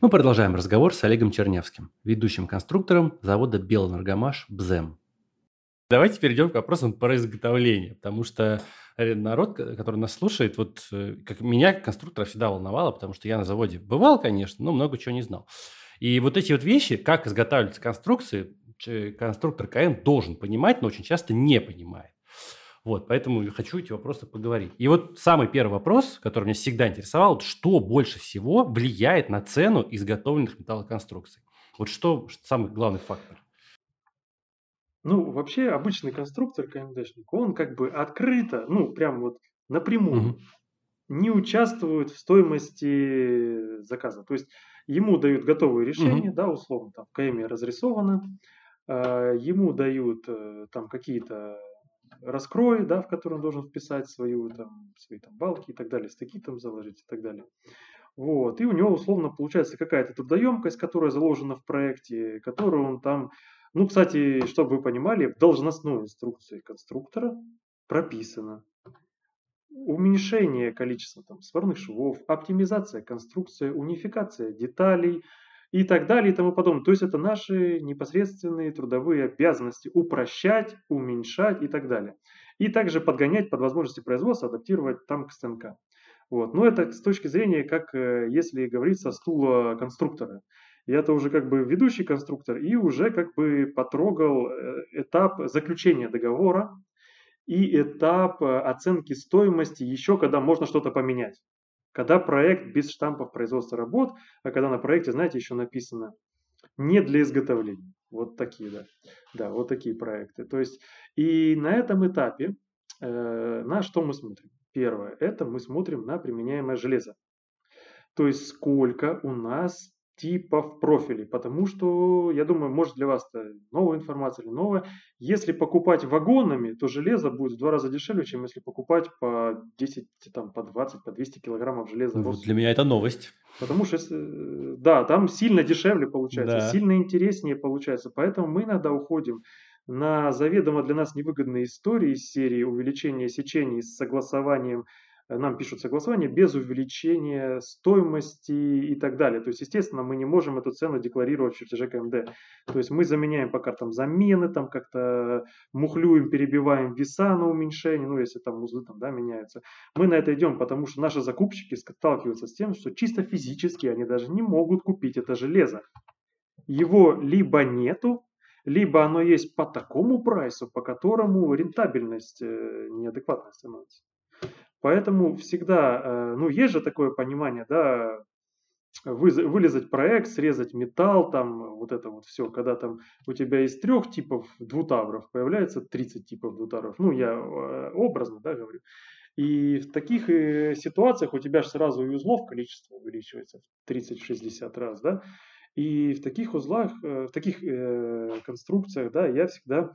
Мы продолжаем разговор с Олегом Чернявским, ведущим конструктором завода «Белэнергомаш» БЗЭМ. Давайте перейдем к вопросам про изготовление, потому что э, народ, который нас слушает, вот э, как меня, конструктора, всегда волновало, потому что я на заводе бывал, конечно, но много чего не знал. И вот эти вот вещи, как изготавливаются конструкции, конструктор КМ должен понимать, но очень часто не понимает. Вот, поэтому хочу эти вопросы поговорить. И вот самый первый вопрос, который меня всегда интересовал, вот что больше всего влияет на цену изготовленных металлоконструкций? Вот что, что самый главный фактор? Ну, вообще обычный конструктор КМДшник, он как бы открыто, ну, прям вот напрямую угу. не участвует в стоимости заказа. То есть ему дают готовые решения, угу. да, условно, там в КМ разрисовано, э, ему дают э, там какие-то раскрой, да, в который он должен вписать свою, там, свои там, балки и так далее, стыки там заложить и так далее. Вот. И у него условно получается какая-то трудоемкость, которая заложена в проекте, которую он там... Ну, кстати, чтобы вы понимали, в должностной инструкции конструктора прописано уменьшение количества там, сварных швов, оптимизация конструкции, унификация деталей – и так далее и тому подобное. То есть это наши непосредственные трудовые обязанности упрощать, уменьшать и так далее. И также подгонять под возможности производства, адаптировать там к СТНК. Вот. Но это с точки зрения, как э, если говорить со стула конструктора. Я-то уже как бы ведущий конструктор и уже как бы потрогал э, этап заключения договора и этап э, оценки стоимости еще когда можно что-то поменять. Когда проект без штампов производства работ, а когда на проекте, знаете, еще написано не для изготовления. Вот такие, да. Да, вот такие проекты. То есть, и на этом этапе э, на что мы смотрим? Первое, это мы смотрим на применяемое железо. То есть, сколько у нас типов профилей, потому что, я думаю, может для вас это новая информация или новая. Если покупать вагонами, то железо будет в два раза дешевле, чем если покупать по 10, там, по 20, по 200 килограммов железа. Ну, для меня это новость. Потому что, да, там сильно дешевле получается, да. сильно интереснее получается. Поэтому мы иногда уходим на заведомо для нас невыгодные истории из серии увеличения сечений с согласованием нам пишут согласование без увеличения стоимости и так далее. То есть, естественно, мы не можем эту цену декларировать в чертеже КМД. То есть мы заменяем по картам замены, там как-то мухлюем, перебиваем веса на уменьшение, ну если там узлы там, да, меняются. Мы на это идем, потому что наши закупщики сталкиваются с тем, что чисто физически они даже не могут купить это железо. Его либо нету, либо оно есть по такому прайсу, по которому рентабельность э, неадекватная становится. Поэтому всегда, э, ну, есть же такое понимание, да, вылезать проект, срезать металл, там вот это вот все, когда там у тебя из трех типов двутавров появляется 30 типов двутавров. Ну, я э, образно, да, говорю. И в таких э, ситуациях у тебя же сразу и узлов количество увеличивается в 30-60 раз, да. И в таких узлах, в таких конструкциях, да, я всегда,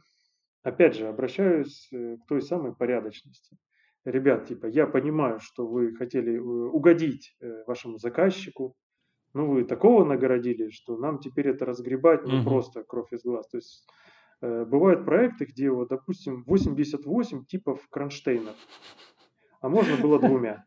опять же, обращаюсь к той самой порядочности ребят, типа, я понимаю, что вы хотели э, угодить э, вашему заказчику, но вы такого нагородили, что нам теперь это разгребать ну, угу. просто кровь из глаз. То есть э, бывают проекты, где, вот, допустим, 88 типов кронштейнов, а можно было двумя.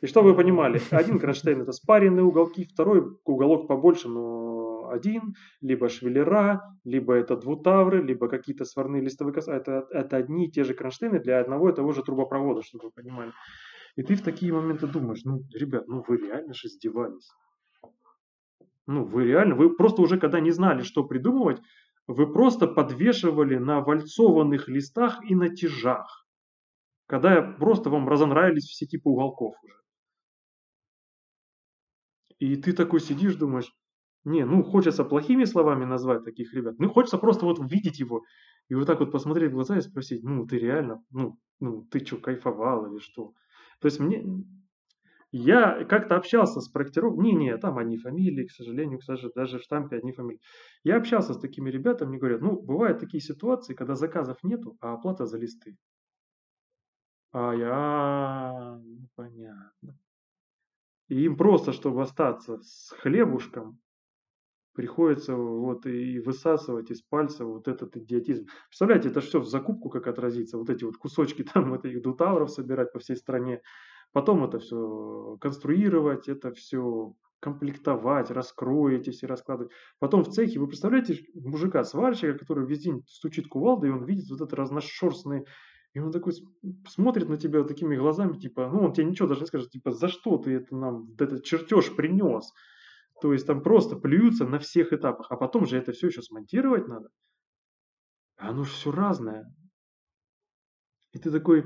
И чтобы вы понимали, один кронштейн это спаренные уголки, второй уголок побольше, но один, либо швеллера, либо это двутавры, либо какие-то сварные листовые косы. Это, это одни и те же кронштейны для одного и того же трубопровода, чтобы вы понимали. И ты в такие моменты думаешь, ну, ребят, ну вы реально же издевались. Ну, вы реально, вы просто уже когда не знали, что придумывать, вы просто подвешивали на вальцованных листах и на тяжах. Когда просто вам разонравились все типы уголков уже. И ты такой сидишь, думаешь, не, ну хочется плохими словами назвать таких ребят. Ну хочется просто вот увидеть его и вот так вот посмотреть в глаза и спросить, ну ты реально, ну, ну ты что, кайфовал или что? То есть мне, я как-то общался с проектировкой, не, не, там одни фамилии, к сожалению, сожалению, даже в штампе одни фамилии. Я общался с такими ребятами, мне говорят, ну, бывают такие ситуации, когда заказов нету, а оплата за листы. А я, «А, ну, понятно. И им просто, чтобы остаться с хлебушком, приходится вот и высасывать из пальца вот этот идиотизм. Представляете, это все в закупку как отразится, вот эти вот кусочки там этих дутавров собирать по всей стране, потом это все конструировать, это все комплектовать, раскроете все, раскладывать. Потом в цехе, вы представляете мужика, сварщика, который весь день стучит кувалдой, и он видит вот это разношерстные и он такой смотрит на тебя такими глазами, типа, ну, он тебе ничего даже не скажет, типа, за что ты это нам, этот чертеж принес? То есть там просто плюются на всех этапах, а потом же это все еще смонтировать надо. А оно же все разное. И ты такой,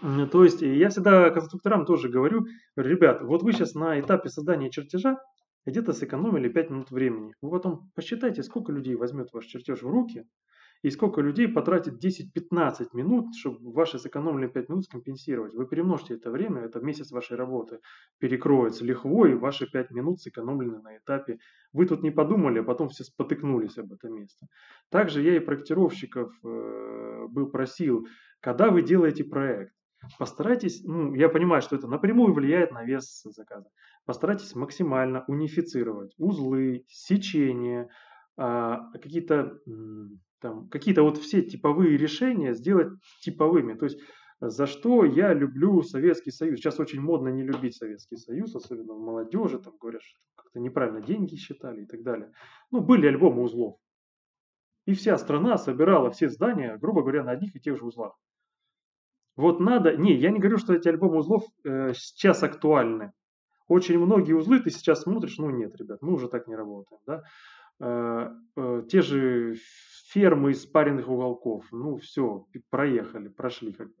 то есть я всегда конструкторам тоже говорю, ребят, вот вы сейчас на этапе создания чертежа где-то сэкономили 5 минут времени. Вы потом посчитайте, сколько людей возьмет ваш чертеж в руки, и сколько людей потратит 10-15 минут, чтобы ваши сэкономленные 5 минут скомпенсировать. Вы перемножьте это время, это месяц вашей работы, перекроется лихвой ваши 5 минут сэкономлены на этапе. Вы тут не подумали, а потом все спотыкнулись об это место. Также я и проектировщиков э, был просил, когда вы делаете проект, постарайтесь, ну, я понимаю, что это напрямую влияет на вес заказа, постарайтесь максимально унифицировать узлы, сечения, а, какие-то там, какие-то вот все типовые решения сделать типовыми. То есть за что я люблю Советский Союз. Сейчас очень модно не любить Советский Союз, особенно в молодежи, там говорят, что как-то неправильно деньги считали и так далее. Ну, были альбомы узлов. И вся страна собирала все здания, грубо говоря, на одних и тех же узлах. Вот надо, не, я не говорю, что эти альбомы узлов э, сейчас актуальны. Очень многие узлы ты сейчас смотришь, ну нет, ребят, мы уже так не работаем. Да? Э, э, те же фермы из спаренных уголков. Ну, все, проехали, прошли как бы.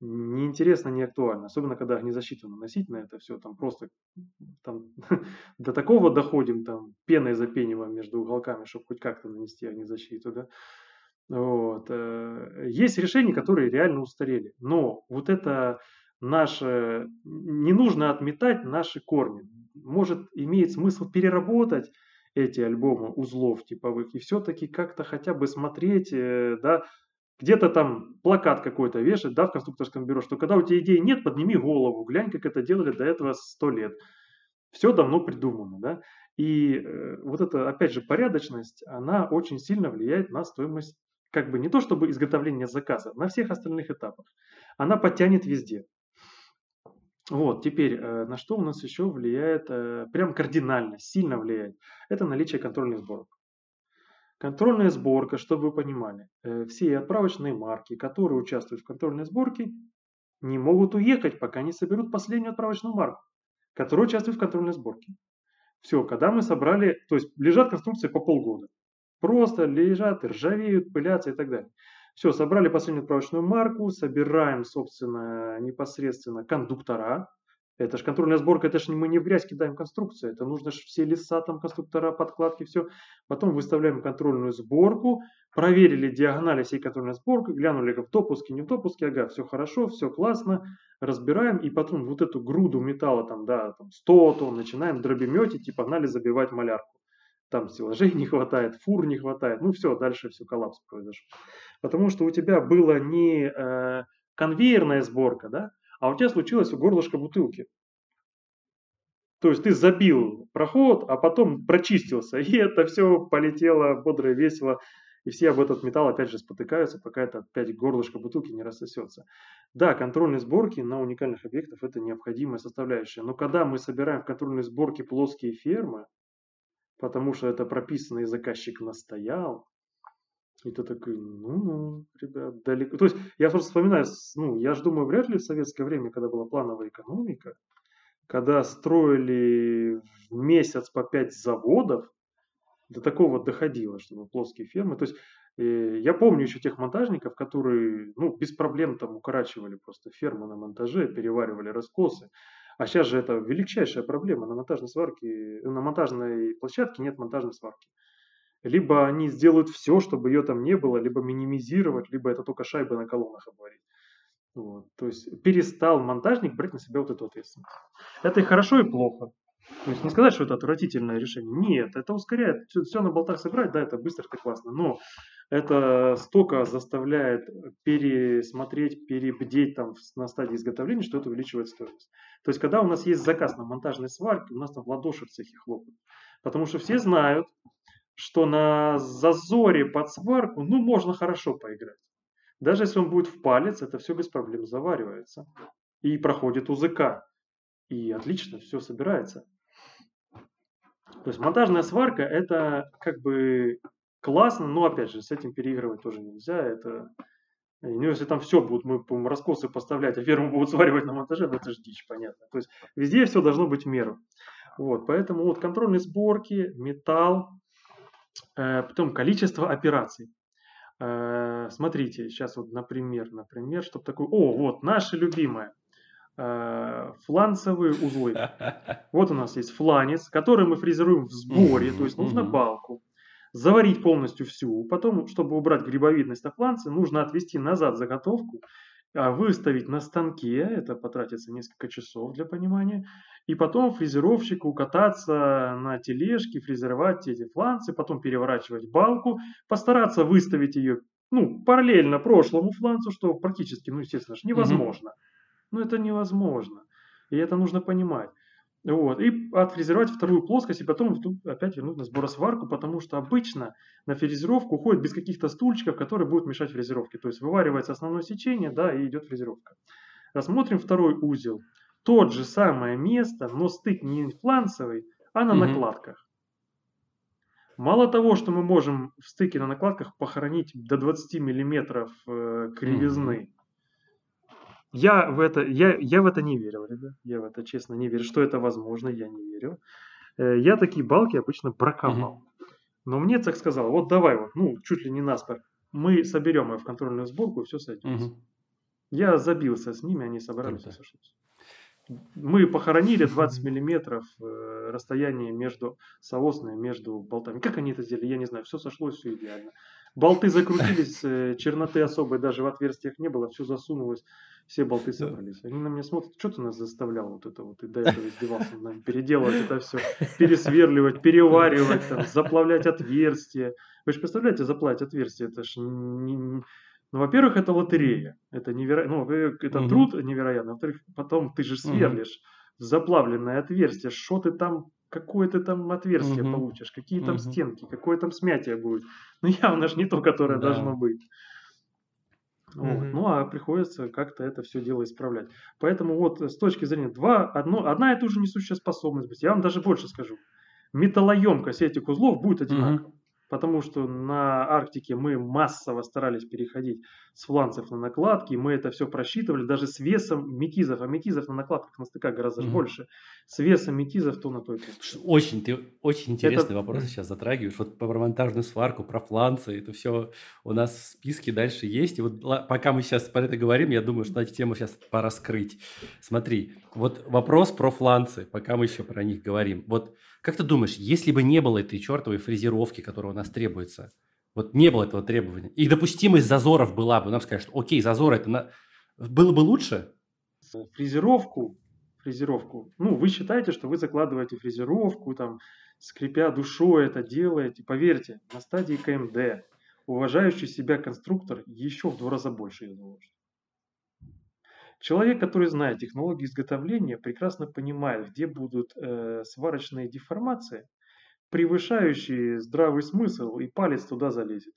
Неинтересно, не актуально. Особенно, когда огнезащиту наносить на это все, там просто там, до такого доходим, там пеной запениваем между уголками, чтобы хоть как-то нанести огнезащиту, да. Вот. Э, есть решения, которые реально устарели. Но вот это наше, не нужно отметать наши корни. Может, имеет смысл переработать эти альбомы узлов типовых, и все-таки как-то хотя бы смотреть, э, да, где-то там плакат какой-то вешать, да, в конструкторском бюро, что когда у тебя идеи нет, подними голову, глянь, как это делали до этого сто лет. Все давно придумано, да. И э, вот эта, опять же, порядочность, она очень сильно влияет на стоимость, как бы не то чтобы изготовления заказа, на всех остальных этапах. Она подтянет везде. Вот, теперь, э, на что у нас еще влияет, э, прям кардинально, сильно влияет, это наличие контрольных сборок. Контрольная сборка, чтобы вы понимали, э, все отправочные марки, которые участвуют в контрольной сборке, не могут уехать, пока не соберут последнюю отправочную марку, которая участвует в контрольной сборке. Все, когда мы собрали, то есть лежат конструкции по полгода. Просто лежат, ржавеют, пылятся и так далее. Все, собрали последнюю отправочную марку, собираем, собственно, непосредственно кондуктора. Это же контрольная сборка, это же мы не в грязь кидаем конструкцию, это нужно же все леса, там, конструктора, подкладки, все. Потом выставляем контрольную сборку, проверили диагонали всей контрольной сборки, глянули в допуске, не в допуске, ага, все хорошо, все классно, разбираем, и потом вот эту груду металла, там, да, там 100 тонн, начинаем дробеметить и погнали забивать малярку там стеллажей не хватает, фур не хватает, ну все, дальше все, коллапс произошел. Потому что у тебя была не э, конвейерная сборка, да, а у тебя случилось горлышко бутылки. То есть ты забил проход, а потом прочистился, и это все полетело бодро и весело, и все об этот металл опять же спотыкаются, пока это опять горлышко бутылки не рассосется. Да, контрольные сборки на уникальных объектах это необходимая составляющая, но когда мы собираем в контрольной сборке плоские фермы, потому что это прописано и заказчик настоял. И ты такой, ну-ну, ребят, далеко. То есть я просто вспоминаю, ну, я же думаю, вряд ли в советское время, когда была плановая экономика, когда строили в месяц по пять заводов, до такого доходило, чтобы плоские фермы. То есть э, я помню еще тех монтажников, которые ну, без проблем там укорачивали просто ферму на монтаже, переваривали раскосы. А сейчас же это величайшая проблема. На монтажной сварке, на монтажной площадке нет монтажной сварки. Либо они сделают все, чтобы ее там не было, либо минимизировать, либо это только шайбы на колоннах обварить. Вот. То есть перестал монтажник брать на себя вот эту ответственность. Это и хорошо, и плохо. То есть не сказать, что это отвратительное решение. Нет, это ускоряет. Все, все на болтах собрать, да, это быстро, это классно. Но это столько заставляет пересмотреть, перебдеть там на стадии изготовления, что это увеличивает стоимость. То есть, когда у нас есть заказ на монтажной сварке, у нас там в ладоши в цехе хлопают. Потому что все знают, что на зазоре под сварку, ну, можно хорошо поиграть. Даже если он будет в палец, это все без проблем заваривается. И проходит УЗК. И отлично, все собирается. То есть монтажная сварка это как бы классно, но опять же с этим переигрывать тоже нельзя. Это ну, если там все будут, мы будем раскосы поставлять, а ферму будут сваривать на монтаже, ну это же дичь, понятно. То есть везде все должно быть в меру. Вот, поэтому вот контрольные сборки, металл, э, потом количество операций. Э, смотрите, сейчас вот, например, например, чтобы такой, о, вот, наше любимое, фланцевые узлы. Вот у нас есть фланец, который мы фрезеруем в сборе, то есть нужно балку, заварить полностью всю. Потом, чтобы убрать грибовидность на фланце, нужно отвести назад заготовку, а, выставить на станке, это потратится несколько часов для понимания, и потом фрезеровщику кататься на тележке, фрезеровать эти фланцы, потом переворачивать балку, постараться выставить ее ну, параллельно прошлому фланцу, что практически, ну, естественно, невозможно. Mm-hmm. Ну, это невозможно. И это нужно понимать. Вот. И отфрезеровать вторую плоскость, и потом опять вернуть на сборосварку, потому что обычно на фрезеровку уходит без каких-то стульчиков, которые будут мешать фрезеровке. То есть вываривается основное сечение, да, и идет фрезеровка. Рассмотрим второй узел. Тот же самое место, но стык не фланцевый, а на угу. накладках. Мало того, что мы можем в стыке на накладках похоронить до 20 миллиметров э, кривизны, я в это, я, я в это не верил, ребят. Я в это честно не верю. Что это возможно, я не верю. Э, я такие балки обычно браковал. Но мне так сказал, вот давай вот, ну, чуть ли не наспор, мы соберем ее в контрольную сборку и все сойдется. Я забился с ними, они собрались и сошлись. Мы похоронили 20 миллиметров э, расстояние между соосное, между болтами. Как они это сделали, я не знаю. Все сошлось, все идеально. Болты закрутились, э, черноты особой даже в отверстиях не было, все засунулось, все болты собрались. Они на меня смотрят, что ты нас заставлял вот это вот, и до этого издевался нами, переделывать это все, пересверливать, переваривать, там, заплавлять отверстия. Вы же представляете, заплавить отверстие, это ж не, не... Ну, во-первых, это лотерея, это невероятно, ну, это угу. труд невероятный, во-вторых, потом ты же сверлишь угу. заплавленное отверстие, что ты там какое ты там отверстие угу. получишь, какие там угу. стенки, какое там смятие будет. Ну, явно же не то, которое да. должно быть. Вот. mm Ну, а приходится как-то это все дело исправлять. Поэтому вот с точки зрения два, одно, одна и ту же несущая способность Я вам даже больше скажу. Металлоемкость этих узлов будет одинакова. mm потому что на Арктике мы массово старались переходить с фланцев на накладки, мы это все просчитывали даже с весом метизов, а метизов на накладках на стыках гораздо mm-hmm. больше, с весом метизов то на той. Очень, ты очень интересный это... вопрос сейчас затрагиваешь, вот про монтажную сварку, про фланцы, это все у нас в списке дальше есть, и вот пока мы сейчас про это говорим, я думаю, что эти тему сейчас пора скрыть. Смотри, вот вопрос про фланцы, пока мы еще про них говорим. Вот как ты думаешь, если бы не было этой чертовой фрезеровки, которая у нас требуется, вот не было этого требования, и допустимость зазоров была бы, нам скажут, окей, зазор это на... было бы лучше? Фрезеровку, фрезеровку, ну, вы считаете, что вы закладываете фрезеровку, там, скрипя душой это делаете, поверьте, на стадии КМД уважающий себя конструктор еще в два раза больше ее заложит. Человек, который знает технологии изготовления, прекрасно понимает, где будут э, сварочные деформации, превышающие здравый смысл, и палец туда залезет.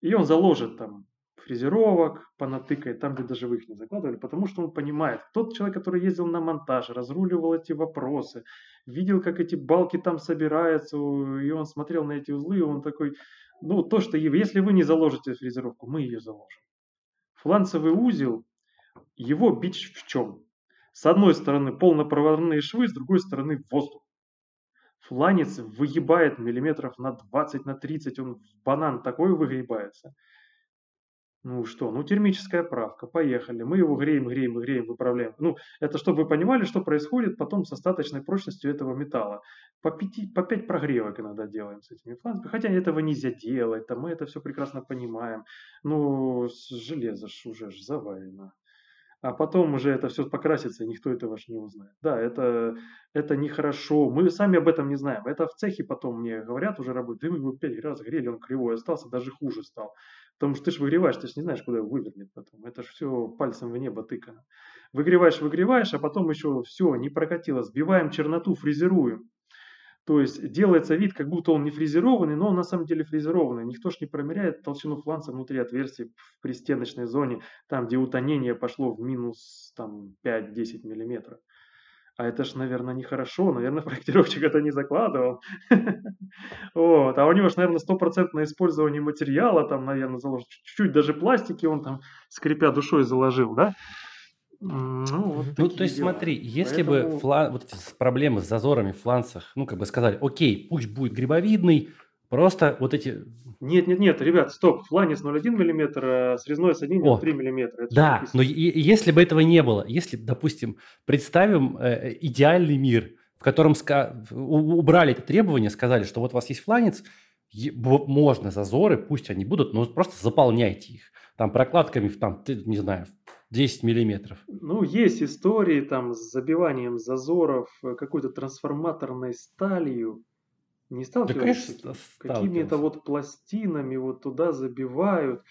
И он заложит там фрезеровок, понатыкает там, где даже вы их не закладывали, потому что он понимает, тот человек, который ездил на монтаж, разруливал эти вопросы, видел, как эти балки там собираются, и он смотрел на эти узлы, и он такой, ну, то, что если вы не заложите фрезеровку, мы ее заложим. Фланцевый узел его бич в чем? С одной стороны полнопроводные швы, с другой стороны воздух. Фланец выгибает миллиметров на 20, на 30, он в банан такой выгибается. Ну что, ну термическая правка, поехали. Мы его греем, греем, греем, выправляем. Ну, это чтобы вы понимали, что происходит потом с остаточной прочностью этого металла. По, 5, по 5 прогревок иногда делаем с этими фланцами. Хотя этого нельзя делать, там мы это все прекрасно понимаем. Ну, железо ж уже ж заварено а потом уже это все покрасится, и никто этого же не узнает. Да, это, это нехорошо. Мы сами об этом не знаем. Это в цехе потом мне говорят, уже работают, да мы его пять раз грели, он кривой остался, даже хуже стал. Потому что ты же выгреваешь, ты же не знаешь, куда его вывернет потом. Это же все пальцем в небо тыкано. Выгреваешь, выгреваешь, а потом еще все, не прокатило. Сбиваем черноту, фрезеруем. То есть делается вид, как будто он не фрезерованный, но он на самом деле фрезерованный. Никто ж не промеряет толщину фланца внутри отверстия в пристеночной зоне, там, где утонение пошло в минус там, 5-10 миллиметров. А это ж, наверное, нехорошо, наверное, проектировщик это не закладывал. А у него ж, наверное, стопроцентное использование материала, там, наверное, заложено. Чуть-чуть даже пластики он там, скрипя душой, заложил, да? Ну, вот ну то есть дела. смотри, если Поэтому... бы флан... вот эти проблемы с зазорами в фланцах, ну, как бы сказали, окей, пусть будет грибовидный, просто вот эти... Нет, нет, нет, ребят, стоп, фланец 0,1 мм, срезной с 1,3 мм. Это да, но и, если бы этого не было, если, допустим, представим э, идеальный мир, в котором ска... убрали это требование, сказали, что вот у вас есть фланец, можно зазоры, пусть они будут, но просто заполняйте их. Там прокладками, там, не знаю, 10 миллиметров. Ну, есть истории там с забиванием зазоров э, какой-то трансформаторной сталью. Не сталкивались да, Какими-то вот пластинами вот туда забивают.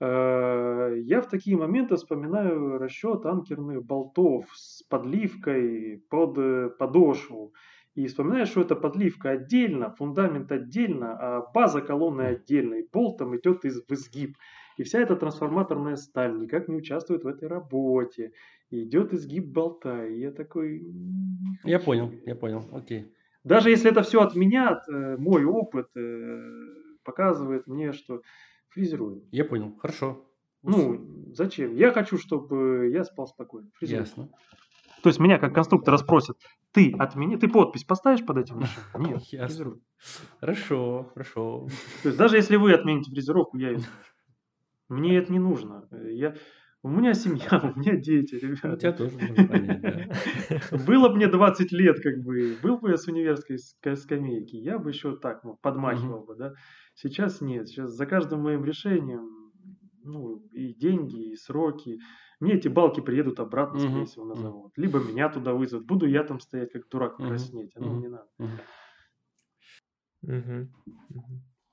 Э, я в такие моменты вспоминаю расчет анкерных болтов с подливкой под э, подошву. И вспоминаю, что это подливка отдельно, фундамент отдельно, а база колонны отдельно. И болт там идет из, в изгиб. И вся эта трансформаторная сталь никак не участвует в этой работе. И идет изгиб болта. И я такой... Я понял, я понял, окей. Даже если это все отменят, э, мой опыт э, показывает мне, что фрезеруем. Я понял, хорошо. Ну, зачем? Я хочу, чтобы я спал спокойно. Фрезеруем. Ясно. То есть меня как конструктора спросят, ты отмени, ты подпись поставишь под этим решением? Нет, Ясно. Хорошо, хорошо. То есть даже если вы отмените фрезеровку, я ее мне это не нужно. Я... У меня семья, у меня дети, ребята. У тебя тоже можно понять, да. Было бы мне 20 лет, как бы, был бы я с универской скамейки, я бы еще так ну, подмахивал бы, да. Сейчас нет, сейчас за каждым моим решением, ну, и деньги, и сроки. Мне эти балки приедут обратно, скорее всего, на завод. Либо меня туда вызовут. Буду я там стоять, как дурак, краснеть. А ну, не надо.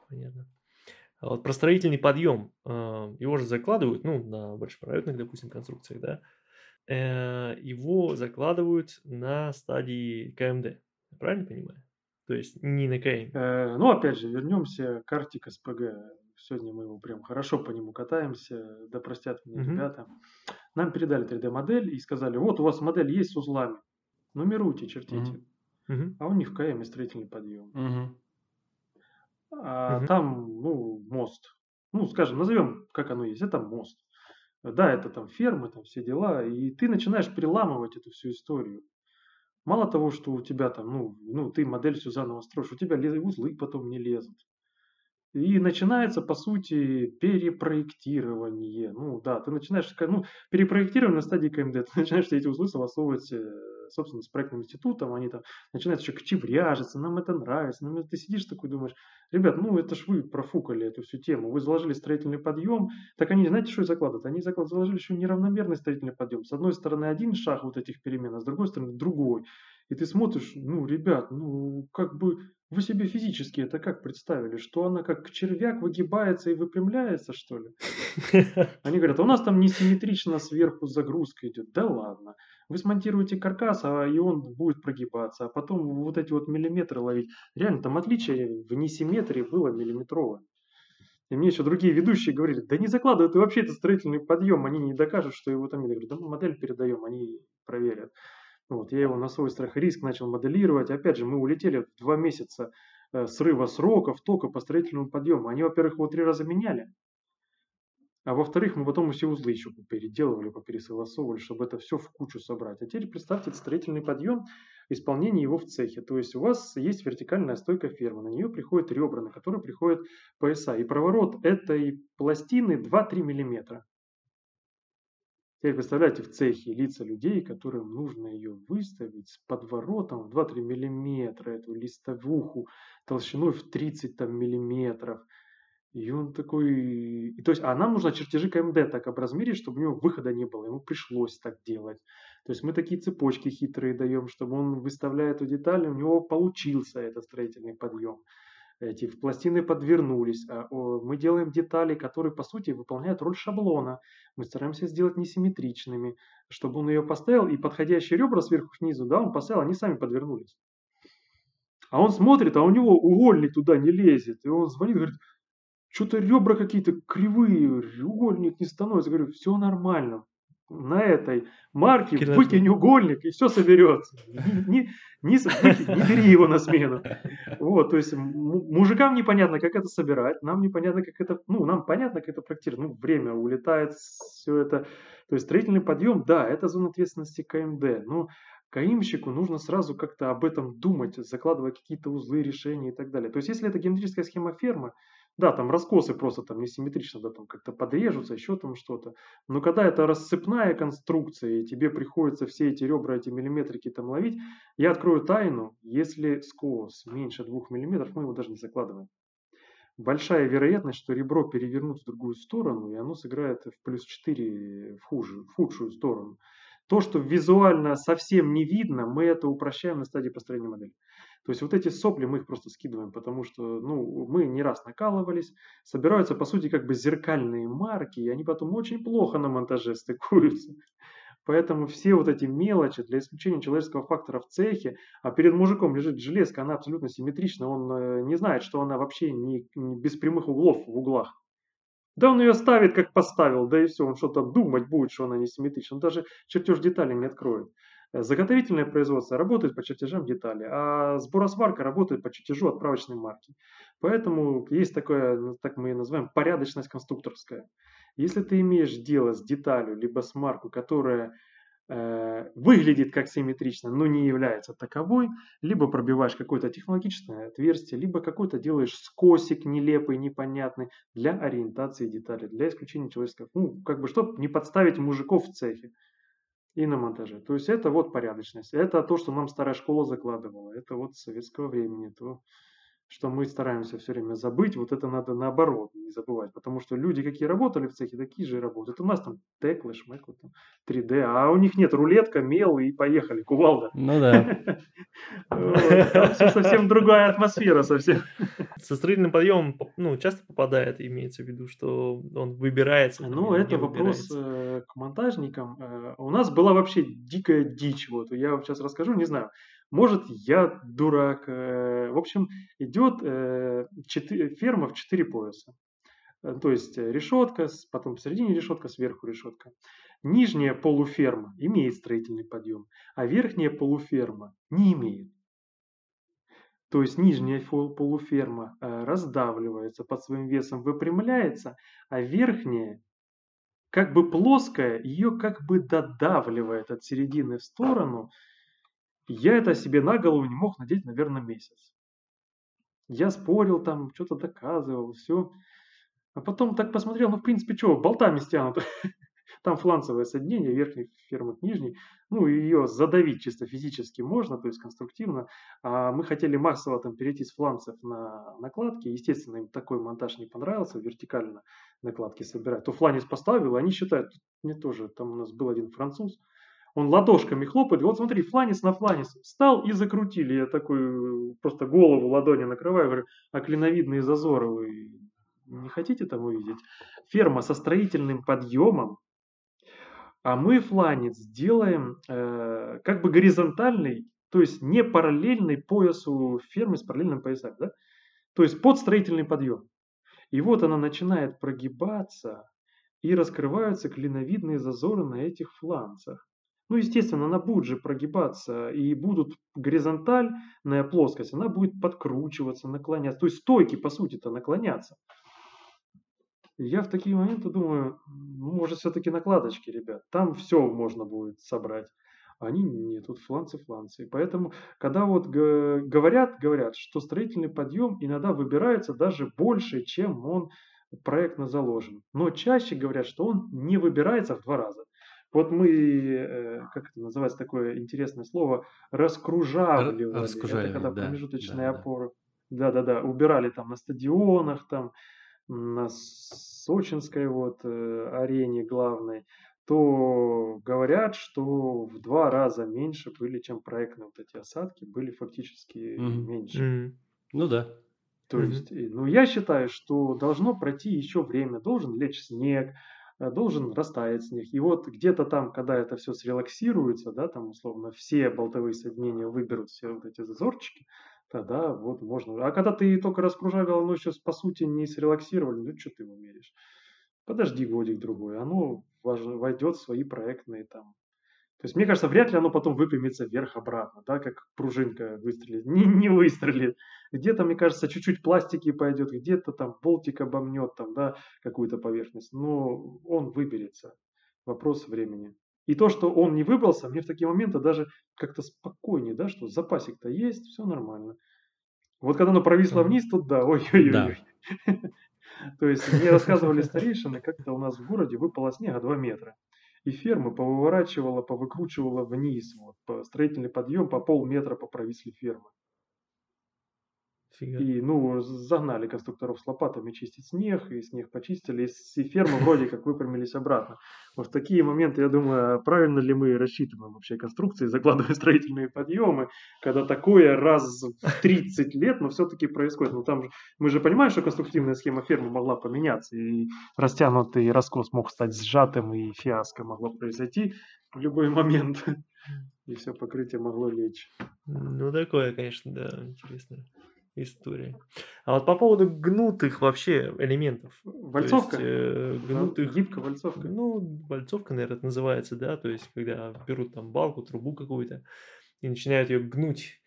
Понятно. А вот про строительный подъем, а, его же закладывают, ну, на большепроектных, допустим, конструкциях, да, э, его закладывают на стадии КМД, правильно понимаю? То есть не на КМ. Э, ну, опять же, вернемся к Артик СПГ. Сегодня мы его прям хорошо по нему катаемся, да простят меня угу. ребята. Нам передали 3D-модель и сказали, вот у вас модель есть с узлами, нумеруйте, чертите. Угу. А у них в КМ строительный подъем. Угу а угу. там, ну, мост. Ну, скажем, назовем, как оно есть, это мост. Да, это там фермы, там все дела, и ты начинаешь переламывать эту всю историю. Мало того, что у тебя там, ну, ну ты модель все заново строишь, у тебя узлы потом не лезут. И начинается, по сути, перепроектирование. Ну да, ты начинаешь, ну, перепроектирование на стадии КМД, ты начинаешь эти узлы согласовывать, э, собственно, с проектным институтом, они там начинают еще кочевряжиться, нам это нравится, нам ты сидишь такой думаешь, ребят, ну это ж вы профукали эту всю тему, вы заложили строительный подъем, так они, знаете, что закладывают? Они заклад, заложили еще неравномерный строительный подъем. С одной стороны один шаг вот этих перемен, а с другой стороны другой. И ты смотришь, ну, ребят, ну, как бы вы себе физически это как представили? Что она как червяк выгибается и выпрямляется, что ли? Они говорят, а у нас там несимметрично сверху загрузка идет. Да ладно. Вы смонтируете каркас, а и он будет прогибаться. А потом вот эти вот миллиметры ловить. Реально, там отличие в несимметрии было миллиметровое. И мне еще другие ведущие говорили, да не закладывай ты вообще это строительный подъем, они не докажут, что его там... Я говорю, да мы модель передаем, они проверят. Вот, я его на свой страх и риск начал моделировать. Опять же, мы улетели в два месяца э, срыва сроков только по строительному подъему. Они, во-первых, его три раза меняли. А во-вторых, мы потом все узлы еще переделывали, попересогласовывали, чтобы это все в кучу собрать. А теперь представьте строительный подъем, исполнение его в цехе. То есть у вас есть вертикальная стойка фермы, на нее приходят ребра, на которые приходят пояса. И проворот этой пластины 2-3 миллиметра. Теперь представляете в цехе лица людей, которым нужно ее выставить с подворотом в 2-3 миллиметра, эту листовуху толщиной в 30 там, миллиметров. И он такой... И, то есть, а нам нужно чертежи КМД так образмерить, чтобы у него выхода не было. Ему пришлось так делать. То есть мы такие цепочки хитрые даем, чтобы он, выставляя эту деталь, у него получился этот строительный подъем эти пластины подвернулись. А, мы делаем детали, которые, по сути, выполняют роль шаблона. Мы стараемся сделать несимметричными, чтобы он ее поставил, и подходящие ребра сверху снизу, да, он поставил, они сами подвернулись. А он смотрит, а у него угольник туда не лезет. И он звонит, говорит, что-то ребра какие-то кривые, угольник не становится. Я говорю, все нормально. На этой марке Кино... выкинь угольник, и все соберется. Не, не, не, не бери его на смену. Вот, то есть мужикам непонятно, как это собирать, нам непонятно, как это, ну, нам понятно, как это проектировать. Ну, время улетает, все это. То есть строительный подъем, да, это зона ответственности КМД. Но Каимщику нужно сразу как-то об этом думать, закладывать какие-то узлы, решения и так далее. То есть, если это геометрическая схема фермы, да, там раскосы просто там несимметрично, да, там как-то подрежутся, еще там что-то. Но когда это рассыпная конструкция, и тебе приходится все эти ребра, эти миллиметрики там ловить, я открою тайну, если скос меньше двух миллиметров, мы его даже не закладываем. Большая вероятность, что ребро перевернут в другую сторону, и оно сыграет в плюс 4 в, хуже, в худшую сторону. То, что визуально совсем не видно, мы это упрощаем на стадии построения модели. То есть вот эти сопли мы их просто скидываем, потому что ну, мы не раз накалывались, собираются по сути как бы зеркальные марки, и они потом очень плохо на монтаже стыкуются. Поэтому все вот эти мелочи для исключения человеческого фактора в цехе, а перед мужиком лежит железка, она абсолютно симметрична, он э, не знает, что она вообще не, не без прямых углов в углах. Да он ее ставит, как поставил, да и все, он что-то думать будет, что она несимметрична. Он даже чертеж деталей не откроет. Заготовительное производство работает по чертежам деталей, а сборосварка работает по чертежу отправочной марки. Поэтому есть такое, ну, так мы ее называем, порядочность конструкторская. Если ты имеешь дело с деталью, либо с маркой, которая Э, выглядит как симметрично, но не является таковой, либо пробиваешь какое-то технологичное отверстие, либо какой-то делаешь скосик нелепый, непонятный для ориентации деталей, для исключения человеческого, ну, как бы, чтобы не подставить мужиков в цехе и на монтаже. То есть это вот порядочность, это то, что нам старая школа закладывала, это вот с советского времени, то, что мы стараемся все время забыть, вот это надо наоборот не забывать, потому что люди, какие работали в цехе, такие же и работают. У нас там теклы, шмеклы, там 3D, а у них нет рулетка, мел и поехали, кувалда. Ну да. Все совсем другая атмосфера совсем. Со строительным подъемом ну, часто попадает, имеется в виду, что он выбирается. Ну, это вопрос э, к монтажникам. Э, у нас была вообще дикая дичь. Вот я вам сейчас расскажу, не знаю. Может, я дурак. Э, в общем, идет э, ферма в четыре пояса. Э, то есть решетка, потом посередине решетка, сверху решетка. Нижняя полуферма имеет строительный подъем, а верхняя полуферма не имеет. То есть нижняя полуферма раздавливается под своим весом, выпрямляется, а верхняя, как бы плоская, ее как бы додавливает от середины в сторону, я это себе на голову не мог надеть, наверное, месяц. Я спорил там, что-то доказывал, все. А потом так посмотрел, ну, в принципе, что, болтами стянут. Там фланцевое соединение, верхний фермы к нижней. Ну, ее задавить чисто физически можно, то есть конструктивно. А мы хотели массово там перейти с фланцев на накладки. Естественно, им такой монтаж не понравился, вертикально накладки собирать. То фланец поставил, они считают, мне тоже, там у нас был один француз, он ладошками хлопает, вот смотри, фланец на фланец встал и закрутили. Я такой просто голову ладони накрываю, говорю, а клиновидные зазоры вы не хотите там увидеть? Ферма со строительным подъемом, а мы фланец делаем э, как бы горизонтальный, то есть не параллельный поясу фермы с параллельным поясами, да? То есть под строительный подъем. И вот она начинает прогибаться, и раскрываются клиновидные зазоры на этих фланцах ну, естественно, она будет же прогибаться, и будут горизонтальная плоскость, она будет подкручиваться, наклоняться. То есть стойки, по сути-то, наклоняться. Я в такие моменты думаю, ну, может, все-таки накладочки, ребят. Там все можно будет собрать. Они нет, тут фланцы-фланцы. Поэтому, когда вот говорят, говорят, что строительный подъем иногда выбирается даже больше, чем он проектно заложен. Но чаще говорят, что он не выбирается в два раза. Вот мы, э, как это называется такое интересное слово, раскружавливали. Раскружали, это когда да, промежуточные да, опоры. Да-да-да, убирали там на стадионах, там на сочинской вот э, арене главной, то говорят, что в два раза меньше были, чем проектные вот эти осадки, были фактически mm-hmm. меньше. Mm-hmm. Ну да. То mm-hmm. есть, ну я считаю, что должно пройти еще время, должен лечь снег, должен растаять снег. И вот где-то там, когда это все срелаксируется, да, там условно все болтовые соединения выберут все вот эти зазорчики, тогда вот можно. А когда ты только раскружавил, оно сейчас по сути не срелаксировали, ну что ты его меришь? подожди годик-другой, оно войдет в свои проектные там. То есть, мне кажется, вряд ли оно потом выпрямится вверх-обратно, да, как пружинка выстрелит. Не, не выстрелит. Где-то, мне кажется, чуть-чуть пластики пойдет, где-то там болтик обомнет там, да, какую-то поверхность. Но он выберется. Вопрос времени. И то, что он не выбрался, мне в такие моменты даже как-то спокойнее, да, что запасик-то есть, все нормально. Вот когда оно провисло вниз, тут да, ой-ой-ой. То есть мне рассказывали старейшины, как-то у нас в городе выпало снега 2 метра. И ферма повыворачивала, повыкручивала вниз. Вот, строительный подъем по полметра по провисли фермы. Фига. И, ну, загнали конструкторов с лопатами чистить снег, и снег почистили, и фермы вроде как выпрямились обратно. Вот в такие моменты, я думаю, правильно ли мы рассчитываем вообще конструкции, закладывая строительные подъемы, когда такое раз в 30 лет, но все-таки происходит. Ну, там же, мы же понимаем, что конструктивная схема фермы могла поменяться, и растянутый раскос мог стать сжатым, и фиаско могло произойти в любой момент. И все покрытие могло лечь. Ну, такое, конечно, да, интересно история. А вот по поводу гнутых вообще элементов. Вальцовка? То есть, э, гнутых... Гибкая вальцовка. Ну, вальцовка, наверное, это называется, да, то есть когда берут там балку, трубу какую-то и начинают ее гнуть.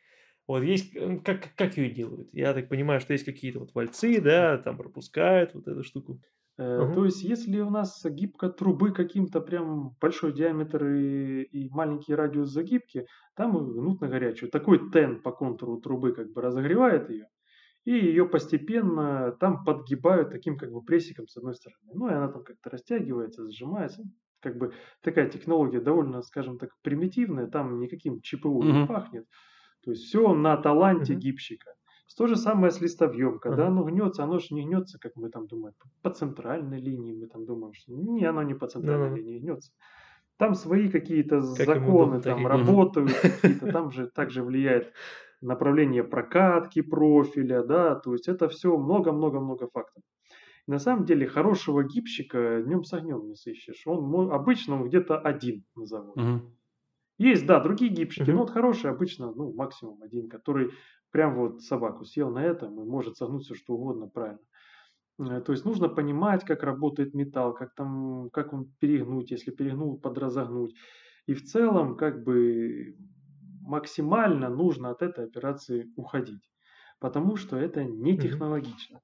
Вот есть, как, как ее делают? Я так понимаю, что есть какие-то вот вальцы, да, там пропускают вот эту штуку. Угу. То есть, если у нас гибка трубы каким-то прям большой диаметр и, и маленький радиус загибки, там гнут на горячую. Такой тен по контуру трубы как бы разогревает ее, и ее постепенно там подгибают таким как бы прессиком с одной стороны. Ну и она там как-то растягивается, сжимается. Как бы такая технология довольно, скажем так, примитивная, там никаким ЧПУ угу. не пахнет. То есть все на таланте угу. гибщика. То же самое с листовьем. Когда uh-huh. оно гнется, оно же не гнется, как мы там думаем, по центральной линии. Мы там думаем, что не, оно не по центральной uh-huh. линии гнется. Там свои какие-то как законы там работают, какие-то, там же также влияет направление прокатки профиля, да, то есть это все много-много-много факторов. На самом деле хорошего гибщика днем с огнем не сыщешь. Он обычно он где-то один на заводе. Угу. Есть, да, другие гибщики, угу. но вот хороший обычно, ну, максимум один, который прям вот собаку съел на этом и может согнуть все что угодно правильно. Э, то есть нужно понимать, как работает металл, как, там, как он перегнуть, если перегнул, подразогнуть. И в целом, как бы максимально нужно от этой операции уходить, потому что это не технологично.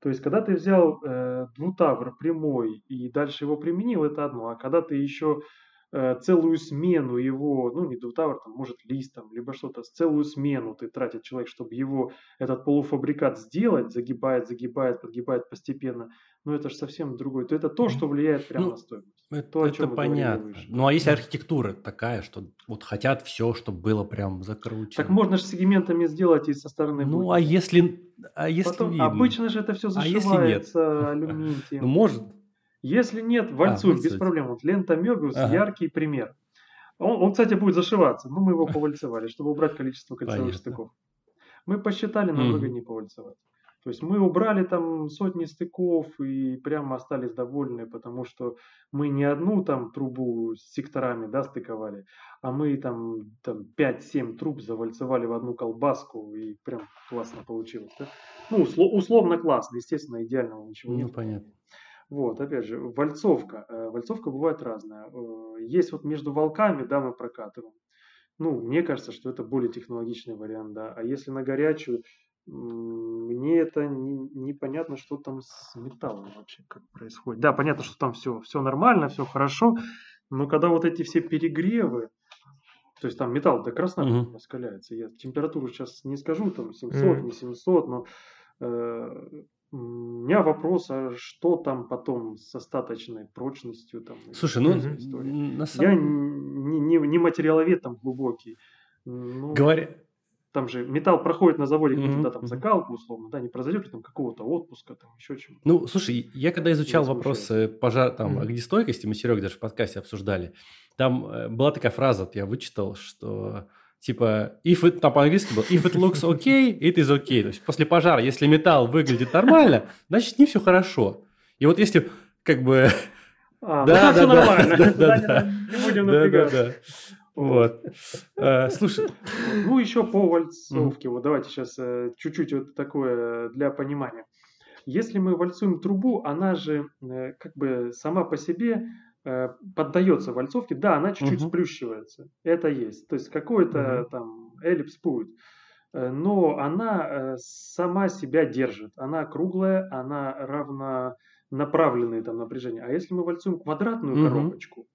То есть, когда ты взял э, двутавр прямой и дальше его применил, это одно. А когда ты еще целую смену его, ну не двутавр, там, может лист, там, либо что-то, целую смену ты тратит человек, чтобы его, этот полуфабрикат сделать, загибает, загибает, подгибает постепенно, но это же совсем другое. То это то, что влияет прямо ну, на стоимость. Это, то, это понятно. Ну а если архитектура такая, что вот хотят все, чтобы было прям закручено. Так можно же сегментами сделать и со стороны. Ну будет. а если, а если Потом, видно? Обычно же это все зашивается а алюминием. Ну может, если нет, вальцуй, а, без проблем. Вот лента Мебиус ага. яркий пример. Он, он, кстати, будет зашиваться, но мы его повальцевали, чтобы убрать количество кольцевых Понятно. стыков. Мы посчитали, намного mm. не повальцевать. То есть мы убрали там сотни стыков и прямо остались довольны, потому что мы не одну там трубу с секторами да, стыковали, а мы там, там 5-7 труб завальцевали в одну колбаску и прям классно получилось. Да? Ну, условно классно, естественно, идеального ничего ну, нет. Понятно. Вот, опять же, вальцовка. Э, вальцовка бывает разная. Э, есть вот между волками, да, мы прокатываем. Ну, мне кажется, что это более технологичный вариант, да. А если на горячую, мне это не, непонятно, что там с металлом вообще как происходит. Да, понятно, что там все, все нормально, все хорошо, но когда вот эти все перегревы, то есть там металл до красна угу. раскаляется. Я температуру сейчас не скажу, там 700, угу. не 700, но э, у меня вопрос, а что там потом с остаточной прочностью? Там, Слушай, ну, на самом... Я не, не, не материаловед там глубокий. Ну, Говоря... Там же металл проходит на заводе mm-hmm. какую-то там закалку, условно, да, не произойдет ли там какого-то отпуска, там еще чего-то. Ну, слушай, я когда изучал вопросы пожар, там, mm-hmm. огнестойкости, мы Серега даже в подкасте обсуждали, там э, была такая фраза, я вычитал, что типа, if it, там по-английски было, if it looks okay, it is okay. То есть после пожара, если металл выглядит нормально, значит не все хорошо. И вот если как бы... А, да, да, да, нормально. Да, да, да, не будем напрягаться. Да, да, да. Вот. А, слушай. Ну, еще по вальцовке. Вот давайте сейчас э, чуть-чуть вот такое для понимания. Если мы вальцуем трубу, она же э, как бы сама по себе э, поддается вальцовке. Да, она чуть-чуть угу. сплющивается. Это есть. То есть какой-то угу. там эллипс будет. Э, но она сама себя держит. Она круглая, она равнонаправленные там напряжения. А если мы вальцуем квадратную угу. коробочку,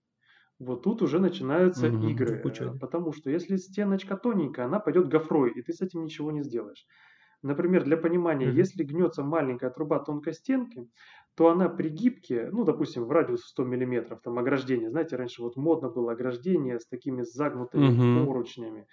вот тут уже начинаются угу, игры. Куча. Потому что если стеночка тоненькая, она пойдет гофрой, и ты с этим ничего не сделаешь. Например, для понимания, mm-hmm. если гнется маленькая труба тонкой стенки, то она при гибке, ну, допустим, в радиус 100 миллиметров, там ограждение, знаете, раньше вот модно было ограждение с такими загнутыми mm-hmm. поручнями.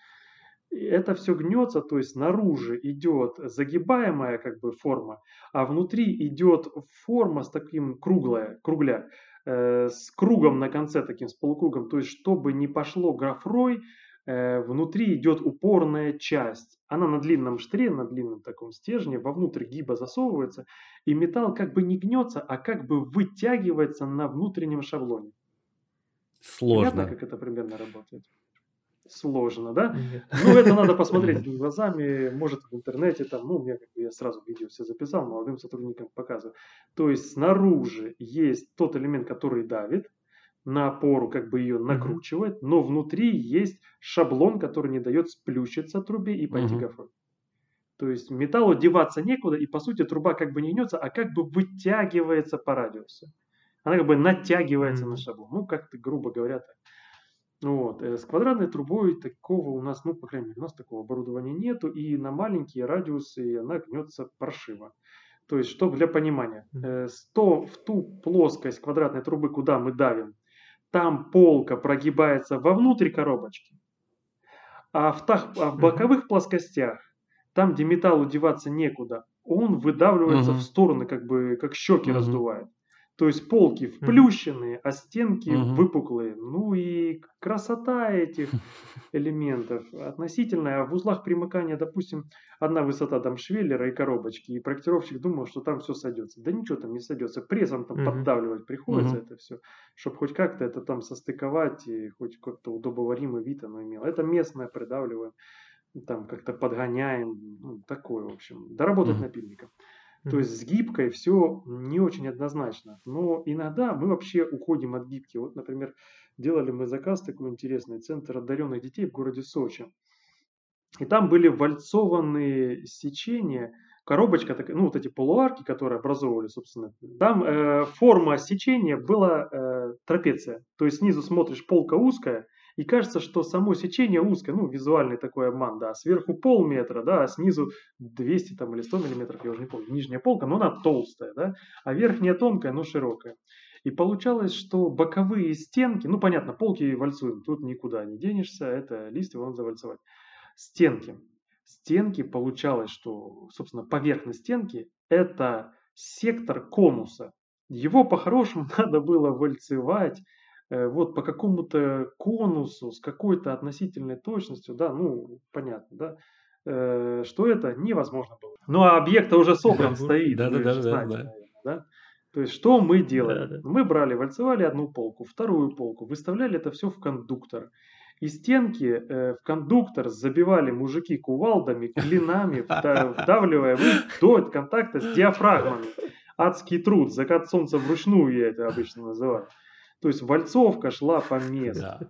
Это все гнется, то есть снаружи идет загибаемая как бы форма, а внутри идет форма с таким круглая, кругля, э, с кругом на конце таким, с полукругом. То есть, чтобы не пошло графрой, внутри идет упорная часть. Она на длинном штре, на длинном таком стержне, вовнутрь гиба засовывается, и металл как бы не гнется, а как бы вытягивается на внутреннем шаблоне. Сложно. Понятно, как это примерно работает? Сложно, да? Нет. Ну, это надо посмотреть глазами, может, в интернете, там, ну, я, как бы, я сразу видео все записал, молодым сотрудникам показываю. То есть, снаружи есть тот элемент, который давит, на опору как бы ее накручивает, но внутри есть шаблон, который не дает сплющиться трубе и пойти гофрой. То есть металлу деваться некуда, и по сути труба как бы не гнется, а как бы вытягивается по радиусу. Она как бы натягивается mm-hmm. на шаблон. Ну, как-то грубо говоря так. Вот. Э, с квадратной трубой такого у нас, ну, по крайней мере, у нас такого оборудования нету, и на маленькие радиусы она гнется паршиво. То есть, чтобы для понимания, mm-hmm. то, в ту плоскость квадратной трубы, куда мы давим, там полка прогибается вовнутрь коробочки, а в, тах, а в боковых плоскостях, там, где металлу деваться некуда, он выдавливается uh-huh. в стороны, как бы как щеки uh-huh. раздувает. То есть полки вплющенные, а стенки угу. выпуклые. Ну и красота этих элементов относительная. В узлах примыкания, допустим, одна высота там швеллера и коробочки, и проектировщик думал, что там все сойдется. Да ничего там не сойдется. Прессом там угу. поддавливать приходится угу. это все, чтобы хоть как-то это там состыковать и хоть как-то удобоваримый вид оно имело. Это местное придавливаем, там как-то подгоняем. Ну, такое, в общем. Доработать угу. напильником. То есть с гибкой все не очень однозначно. Но иногда мы вообще уходим от гибки. Вот, например, делали мы заказ такой интересный, центр одаренных детей в городе Сочи. И там были вальцованные сечения, коробочка, ну вот эти полуарки, которые образовывали, собственно. Там э, форма сечения была э, трапеция. То есть снизу смотришь, полка узкая, и кажется, что само сечение узкое, ну, визуальный такой обман, да, сверху полметра, да, а снизу 200 там, или 100 миллиметров, я уже не помню, нижняя полка, но она толстая, да, а верхняя тонкая, но широкая. И получалось, что боковые стенки, ну, понятно, полки вальцуем, тут никуда не денешься, это листья вам завальцевать. Стенки. Стенки получалось, что, собственно, поверхность стенки – это сектор конуса. Его по-хорошему надо было вальцевать вот по какому-то конусу с какой-то относительной точностью, да, ну, понятно, да, э, что это невозможно было. Ну, а объект уже собран стоит, да, да, да, да, да. То есть, что мы делали? Да, да. Мы брали, вальцевали одну полку, вторую полку, выставляли это все в кондуктор. И стенки э, в кондуктор забивали мужики кувалдами, клинами, вдавливая в до контакта с диафрагмами. Адский труд, закат солнца вручную я это обычно называю. То есть вальцовка шла по месту. Да.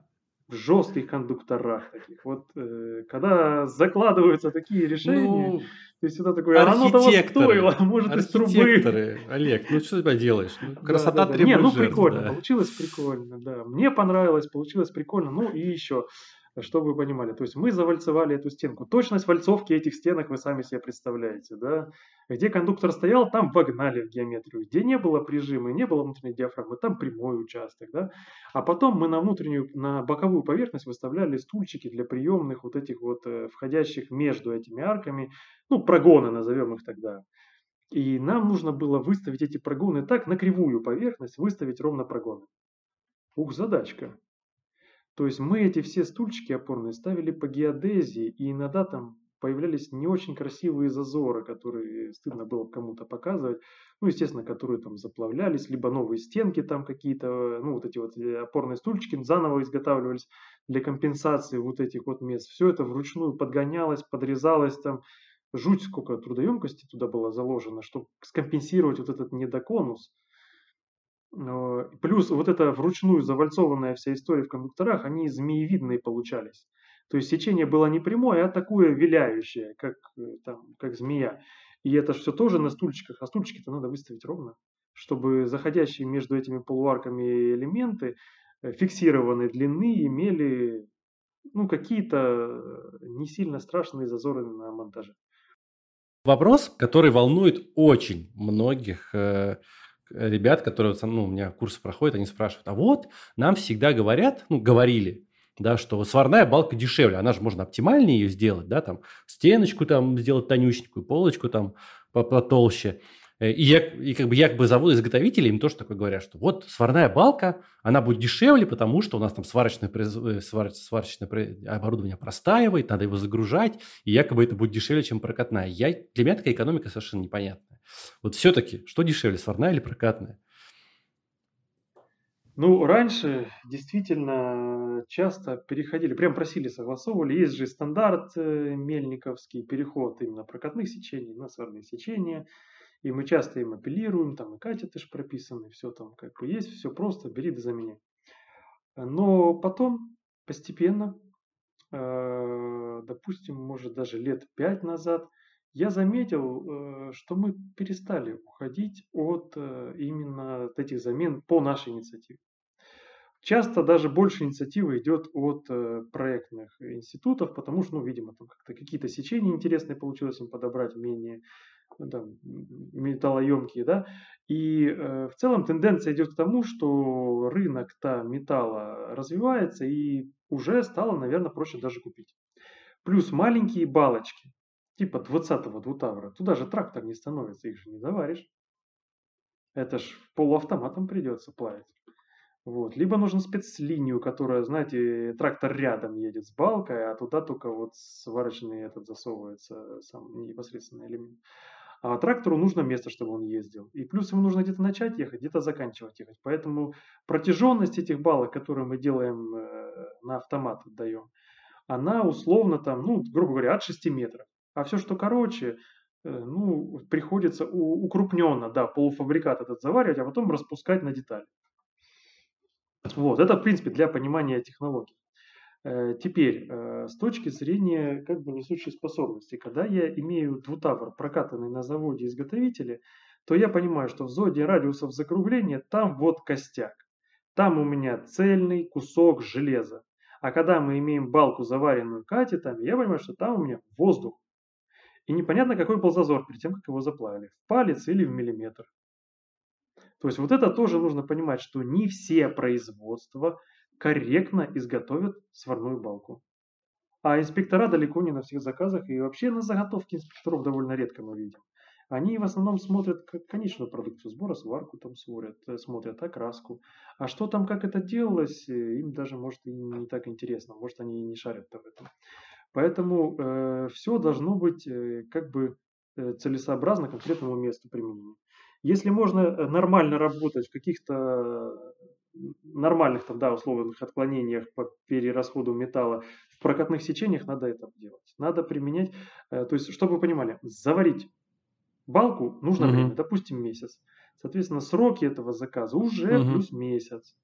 В жестких кондукторах таких. Вот э, когда закладываются такие решения, ну, то есть это такое, оно того стоило, может из трубы. Олег, ну что ты поделаешь? Ну, красота да, да, да. требует Не, ну жертв, прикольно, да. получилось прикольно, да. Мне понравилось, получилось прикольно. Ну и еще чтобы вы понимали. То есть мы завальцевали эту стенку. Точность вальцовки этих стенок вы сами себе представляете. Да? Где кондуктор стоял, там вогнали в геометрию. Где не было прижима, не было внутренней диафрагмы, там прямой участок. Да? А потом мы на внутреннюю, на боковую поверхность выставляли стульчики для приемных вот этих вот э, входящих между этими арками, ну прогоны назовем их тогда. И нам нужно было выставить эти прогоны так, на кривую поверхность выставить ровно прогоны. Ух, задачка. То есть мы эти все стульчики опорные ставили по геодезии, и иногда там появлялись не очень красивые зазоры, которые стыдно было кому-то показывать, ну, естественно, которые там заплавлялись, либо новые стенки там какие-то, ну, вот эти вот э, опорные стульчики заново изготавливались для компенсации вот этих вот мест. Все это вручную подгонялось, подрезалось там, жуть сколько трудоемкости туда было заложено, чтобы скомпенсировать вот этот недоконус. Э, плюс вот эта вручную завальцованная вся история в кондукторах, они змеевидные получались. То есть сечение было не прямое, а такое виляющее, как, э, там, как змея. И это все тоже на стульчиках, а стульчики-то надо выставить ровно, чтобы заходящие между этими полуарками элементы э, фиксированной длины имели ну, какие-то не сильно страшные зазоры на монтаже. Вопрос, который волнует очень многих э, ребят, которые ну, у меня курсы проходят, они спрашивают, а вот нам всегда говорят, ну, говорили, да, что сварная балка дешевле, она же можно оптимальнее ее сделать, да, там стеночку там сделать тонюсенькую, полочку там потолще. Э, и, я, и как бы якобы заводы-изготовители им тоже такое говорят, что вот сварная балка, она будет дешевле, потому что у нас там сварочное, э, свар, сварочное оборудование простаивает, надо его загружать, и якобы это будет дешевле, чем прокатная. Я, для меня такая экономика совершенно непонятная. Вот все-таки, что дешевле, сварная или прокатная? Ну, раньше действительно часто переходили, прям просили, согласовывали. Есть же стандарт э, мельниковский, переход именно прокатных сечений на сварные сечения – и мы часто им апеллируем, там и Катя ты же прописаны, все там как бы есть, все просто, бери да заменяй. Но потом постепенно, э, допустим, может даже лет пять назад, я заметил, э, что мы перестали уходить от э, именно этих замен по нашей инициативе. Часто даже больше инициативы идет от проектных институтов, потому что, ну, видимо, там как-то какие-то сечения интересные получилось им подобрать, менее там, металлоемкие, да, и э, в целом тенденция идет к тому, что рынок-то металла развивается и уже стало, наверное, проще даже купить. Плюс маленькие балочки, типа 20-го двутавра, туда же трактор не становится, их же не заваришь. Это ж полуавтоматом придется плавить. Вот. Либо нужно спецлинию, которая, знаете, трактор рядом едет с балкой, а туда только вот сварочный этот засовывается сам непосредственно элемент. А трактору нужно место, чтобы он ездил. И плюс ему нужно где-то начать ехать, где-то заканчивать ехать. Поэтому протяженность этих балок, которые мы делаем э, на автомат, даем, она условно там, ну, грубо говоря, от 6 метров. А все, что короче, э, ну, приходится укрупненно, да, полуфабрикат этот заваривать, а потом распускать на детали. Вот, это, в принципе, для понимания технологий. Э, теперь, э, с точки зрения как бы несущей способности, когда я имею двутавр, прокатанный на заводе изготовителя, то я понимаю, что в зоне радиусов закругления там вот костяк. Там у меня цельный кусок железа. А когда мы имеем балку, заваренную катетами, я понимаю, что там у меня воздух. И непонятно, какой был зазор перед тем, как его заплавили. В палец или в миллиметр. То есть вот это тоже нужно понимать, что не все производства корректно изготовят сварную балку. А инспектора далеко не на всех заказах, и вообще на заготовки инспекторов довольно редко мы видим. Они в основном смотрят конечную продукцию сбора, сварку там смотрят, э, смотрят окраску. А что там, как это делалось, э, им даже, может, и не так интересно. Может, они и не шарят в этом. Поэтому э, все должно быть э, как бы э, целесообразно конкретному месту применения. Если можно э, нормально работать в каких-то нормальных там, да, условных отклонениях по перерасходу металла в прокатных сечениях надо это делать. Надо применять, э, то есть, чтобы вы понимали, заварить балку нужно угу. время, допустим, месяц. Соответственно, сроки этого заказа уже угу. плюс месяц.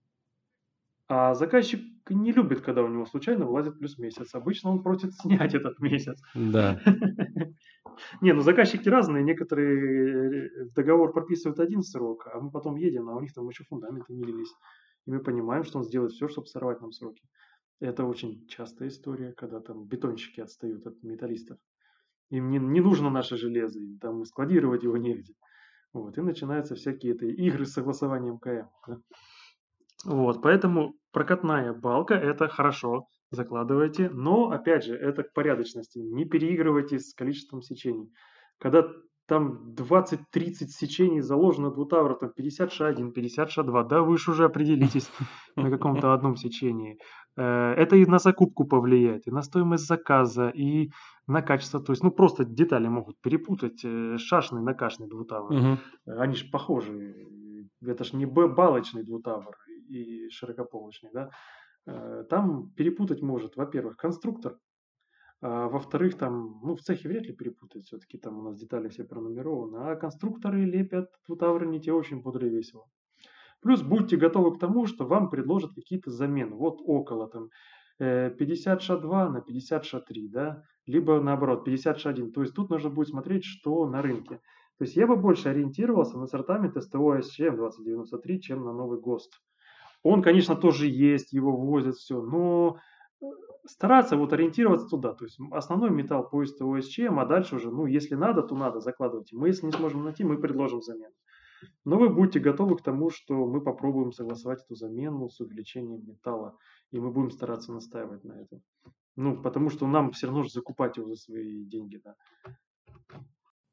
А заказчик не любит, когда у него случайно вылазит плюс месяц. Обычно он просит снять этот месяц. Да. Не, ну заказчики разные. Некоторые э, в договор прописывают один срок, а мы потом едем, а у них там еще фундаменты не лились. И мы понимаем, что он сделает все, чтобы сорвать нам сроки. Это очень частая история, когда там бетонщики отстают от металлистов. Им не, не нужно наше железо, им там складировать его негде. Вот, и начинаются всякие это игры с согласованием КМ. Да? Вот, поэтому прокатная балка – это хорошо, закладывайте. Но, опять же, это к порядочности. Не переигрывайте с количеством сечений. Когда там 20-30 сечений заложено двутавра, там 50 ша1, 50 ша2, да вы же уже определитесь на каком-то одном сечении. Э, это и на закупку повлияет, и на стоимость заказа, и на качество. То есть, ну, просто детали могут перепутать. Э, шашный, накашный двутавр. Угу. Они же похожи. Это же не балочный двутавр и широкополочный, да. Э, там перепутать может, во-первых, конструктор, А, во-вторых, там, ну, в цехе вряд ли перепутать, все-таки там у нас детали все пронумерованы, а конструкторы лепят тут не те очень бодро и весело. Плюс будьте готовы к тому, что вам предложат какие-то замены. Вот около там 50 ша 2 на 50 ша 3, да, либо наоборот 50 ша 1. То есть тут нужно будет смотреть, что на рынке. То есть я бы больше ориентировался на сортамент СТО SCM 2093, чем на новый ГОСТ. Он, конечно, тоже есть, его возят все, но стараться вот ориентироваться туда. То есть основной металл по СТО СЧМ, а дальше уже, ну, если надо, то надо, закладывайте. Мы, если не сможем найти, мы предложим замену. Но вы будете готовы к тому, что мы попробуем согласовать эту замену с увеличением металла, и мы будем стараться настаивать на этом. Ну, потому что нам все равно же закупать его за свои деньги, да.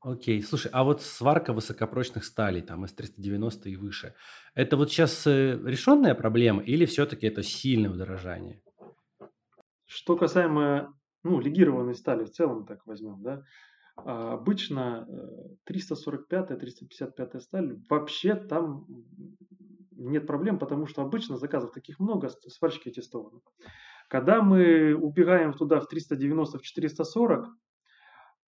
Окей, слушай, а вот сварка высокопрочных сталей, там, С-390 и выше, это вот сейчас э, решенная проблема или все-таки это сильное удорожание? Что касаемо, ну, легированной стали в целом, так возьмем, да, а обычно 345-355 э, сталь, вообще там нет проблем, потому что обычно заказов таких много, сварщики тестованы. Когда мы убегаем туда в 390, в 440, э,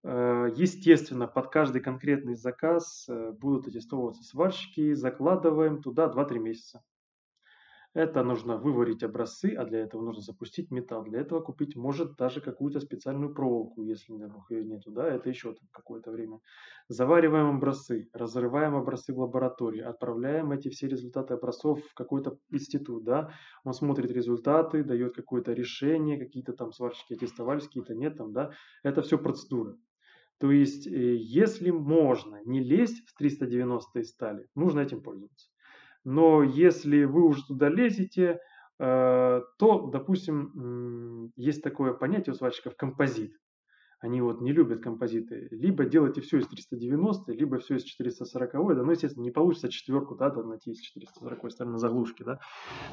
естественно, под каждый конкретный заказ э, будут аттестовываться сварщики, закладываем туда 2-3 месяца. Это нужно выварить образцы, а для этого нужно запустить металл. Для этого купить может даже какую-то специальную проволоку, если не вдруг ее нету, да, это еще какое-то время. Завариваем образцы, разрываем образцы в лаборатории, отправляем эти все результаты образцов в какой-то институт, да, он смотрит результаты, дает какое-то решение, какие-то там сварщики аттестовались, какие-то нет там, да, это все процедура. То есть, э, если можно не лезть в 390 стали, нужно этим пользоваться. Но если вы уже туда лезете, э, то, допустим, есть такое понятие у сварщиков композит. Они вот не любят композиты. Либо делайте все из 390, либо все из 440. Да, ну, естественно, не получится четверку, да, там найти из 440 стали на заглушке, да.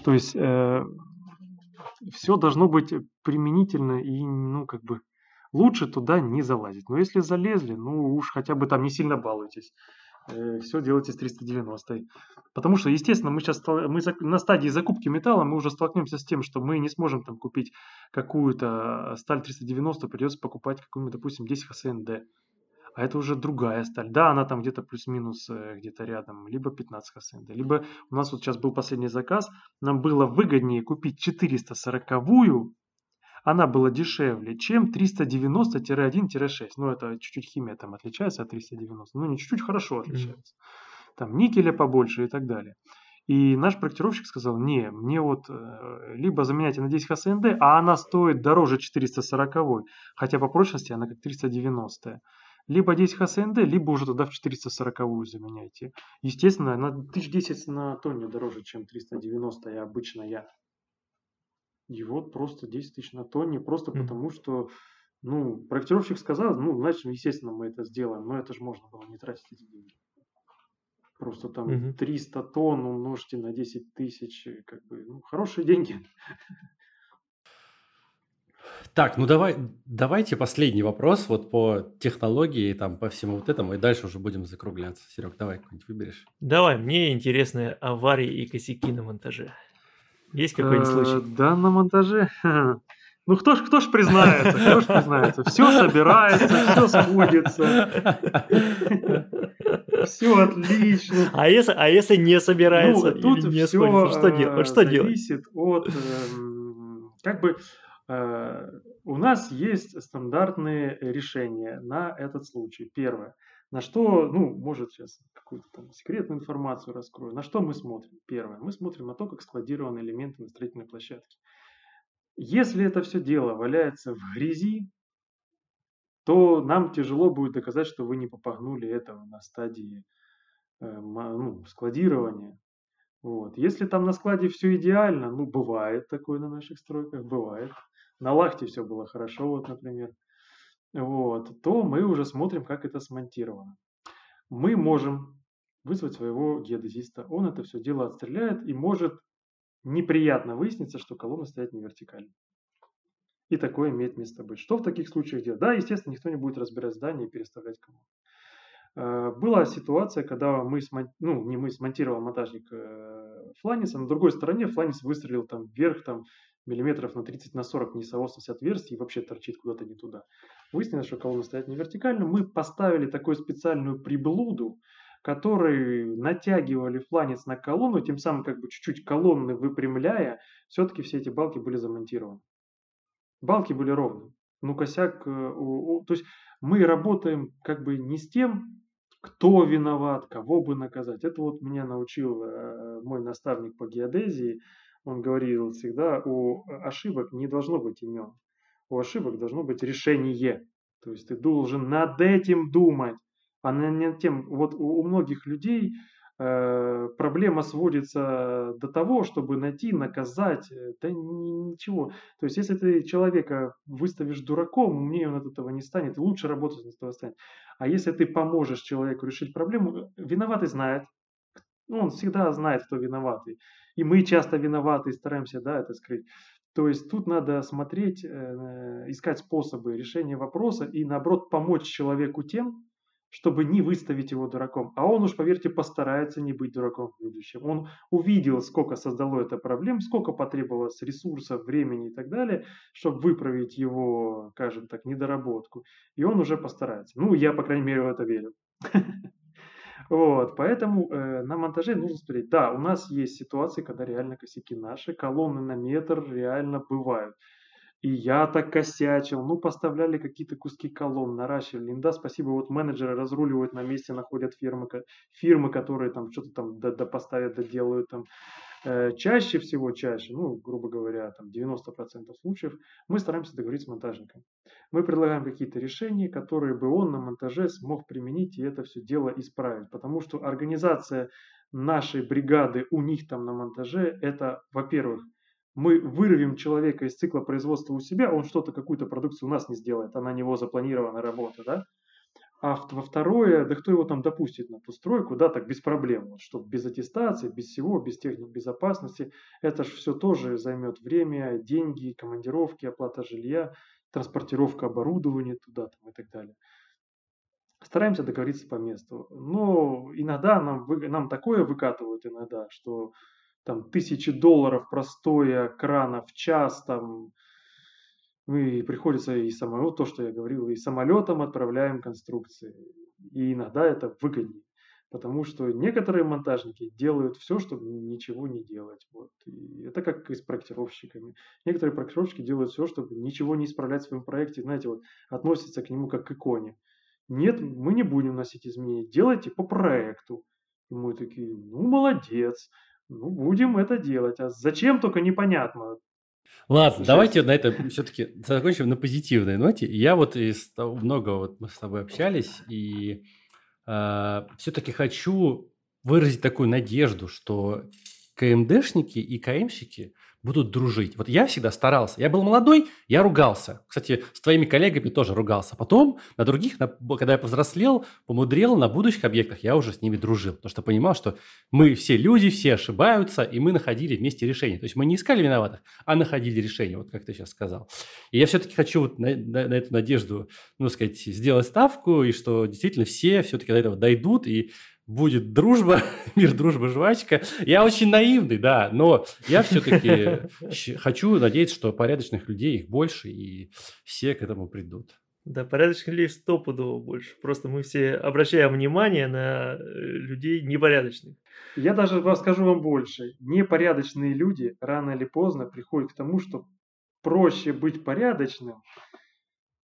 То есть э, все должно быть применительно и, ну, как бы, лучше туда не залазить. Но если залезли, ну, уж хотя бы там не сильно балуйтесь. Э, все делайте с 390. Потому что, естественно, мы сейчас мы на стадии закупки металла мы уже столкнемся с тем, что мы не сможем там купить какую-то сталь 390, придется покупать какую-нибудь, допустим, 10 ХСНД. А это уже другая сталь. Да, она там где-то плюс-минус э, где-то рядом, либо 15 ХСНД. Либо у нас вот сейчас был последний заказ, нам было выгоднее купить 440-ю она была дешевле, чем 390-1-6. Ну, это чуть-чуть химия там отличается от 390. Ну, не чуть-чуть, хорошо отличается. Там никеля побольше и так далее. И наш проектировщик сказал, не, мне вот э, либо заменяйте на 10 ХСНД, а она стоит дороже 440, хотя по прочности она как 390. Либо 10 ХСНД, либо уже туда в 440 заменяйте. Естественно, она 1010 на тонне дороже, чем 390 обычная. И вот просто 10 тысяч на тонне, просто mm-hmm. потому что, ну, проектировщик сказал, ну, значит, естественно, мы это сделаем, но это же можно было не тратить эти деньги. Просто там mm-hmm. 300 тонн умножьте на 10 тысяч, как бы, ну, хорошие деньги. Так, ну давай, давайте последний вопрос вот по технологии, там, по всему вот этому, и дальше уже будем закругляться. Серег, давай какой-нибудь выберешь. Давай, мне интересны аварии и косяки на монтаже. Есть какой-нибудь э, случай? Да, на монтаже. Ну кто ж, кто ж признается, кто ж признается. Все собирается, все сходится. Все отлично. А если, а если не собирается ну, тут или не все сходится, что, дел, что зависит делать? от, эм, как бы, э, у нас есть стандартные решения на этот случай. Первое. На что, ну, может сейчас какую-то там секретную информацию раскрою. На что мы смотрим? Первое. Мы смотрим на то, как складированы элементы на строительной площадке. Если это все дело валяется в грязи, то нам тяжело будет доказать, что вы не попогнули этого на стадии э, ну, складирования. Вот. Если там на складе все идеально, ну, бывает такое на наших стройках, бывает. На лахте все было хорошо, вот, например вот, то мы уже смотрим, как это смонтировано. Мы можем вызвать своего геодезиста, он это все дело отстреляет и может неприятно выясниться, что колонны стоят не вертикально. И такое имеет место быть. Что в таких случаях делать? Да, естественно, никто не будет разбирать здание и переставлять колонны. Э, была ситуация, когда мы, ну, не мы, смонтировал монтажник э, Фланиса, на другой стороне Фланис выстрелил там вверх, там миллиметров на 30 на 40 несоосность отверстий и вообще торчит куда-то не туда. Выяснилось, что колонна стоит не вертикально. Мы поставили такую специальную приблуду, которые натягивали фланец на колонну, тем самым как бы чуть-чуть колонны выпрямляя, все-таки все эти балки были замонтированы. Балки были ровные. Ну, косяк, э, то есть мы работаем как бы не с тем, кто виноват, кого бы наказать. Это вот меня научил э, мой наставник по геодезии. Он говорил всегда, у ошибок не должно быть имен. У ошибок должно быть решение. То есть ты должен над этим думать, а не тем, вот у, у многих людей э, проблема сводится до того, чтобы найти, наказать, э, да ничего. То есть, если ты человека выставишь дураком, умнее он от этого не станет, лучше работать от этого станет. А если ты поможешь человеку решить проблему, виноватый знает, ну, он всегда знает, кто виноватый. И мы часто виноваты и стараемся, да, это скрыть. То есть тут надо смотреть, э, искать способы решения вопроса и, наоборот, помочь человеку тем, чтобы не выставить его дураком. А он уж, поверьте, постарается не быть дураком в будущем. Он увидел, сколько создало это проблем, сколько потребовалось ресурсов, времени и так далее, чтобы выправить его, скажем так, недоработку. И он уже постарается. Ну, я, по крайней мере, в это верю. Вот, поэтому э, на монтаже нужно смотреть. Да, у нас есть ситуации, когда реально косяки наши, колонны на метр реально бывают. И я так косячил, ну, поставляли какие-то куски колонн, наращивали. Да, спасибо, вот менеджеры разруливают на месте, находят фирмы, фирмы которые там что-то там поставят, доделают там. Э, чаще всего, чаще, ну, грубо говоря, там 90% случаев, мы стараемся договориться с монтажником. Мы предлагаем какие-то решения, которые бы он на монтаже смог применить и это все дело исправить. Потому что организация нашей бригады у них там на монтаже, это, во-первых, мы вырвем человека из цикла производства у себя, он что-то, какую-то продукцию у нас не сделает, а на него запланирована работа, да? А во второе, да кто его там допустит на ту стройку, да, так без проблем, вот, чтобы без аттестации, без всего, без техник безопасности, это же все тоже займет время, деньги, командировки, оплата жилья, транспортировка оборудования туда там, и так далее. Стараемся договориться по месту. Но иногда нам, нам такое выкатывают иногда, что там тысячи долларов простоя крана в час, там, и приходится и самолет, то, что я говорил, и самолетом отправляем конструкции. И иногда это выгоднее. Потому что некоторые монтажники делают все, чтобы ничего не делать. Вот. И это как и с проектировщиками. Некоторые проектировщики делают все, чтобы ничего не исправлять в своем проекте. Знаете, вот относятся к нему как к иконе. Нет, мы не будем носить изменения. Делайте по проекту. И мы такие, ну, молодец. Ну, будем это делать. А зачем, только непонятно. Ладно, Слушай, давайте на это все-таки закончим на позитивной ноте. Я вот из того, много вот мы с тобой общались, и э, а, все-таки хочу выразить такую надежду, что КМДшники и КМщики – будут дружить. Вот я всегда старался. Я был молодой, я ругался. Кстати, с твоими коллегами тоже ругался. Потом на других, на, когда я повзрослел, помудрел, на будущих объектах я уже с ними дружил. Потому что понимал, что мы все люди, все ошибаются, и мы находили вместе решение. То есть мы не искали виноватых, а находили решение, вот как ты сейчас сказал. И я все-таки хочу вот на, на, на эту надежду, ну, сказать, сделать ставку, и что действительно все все-таки до этого дойдут, и будет дружба, мир, дружба, жвачка. Я очень наивный, да, но я все-таки хочу надеяться, что порядочных людей их больше, и все к этому придут. Да, порядочных людей стопудово больше. Просто мы все обращаем внимание на э, людей непорядочных. Я даже расскажу вам больше. Непорядочные люди рано или поздно приходят к тому, что проще быть порядочным,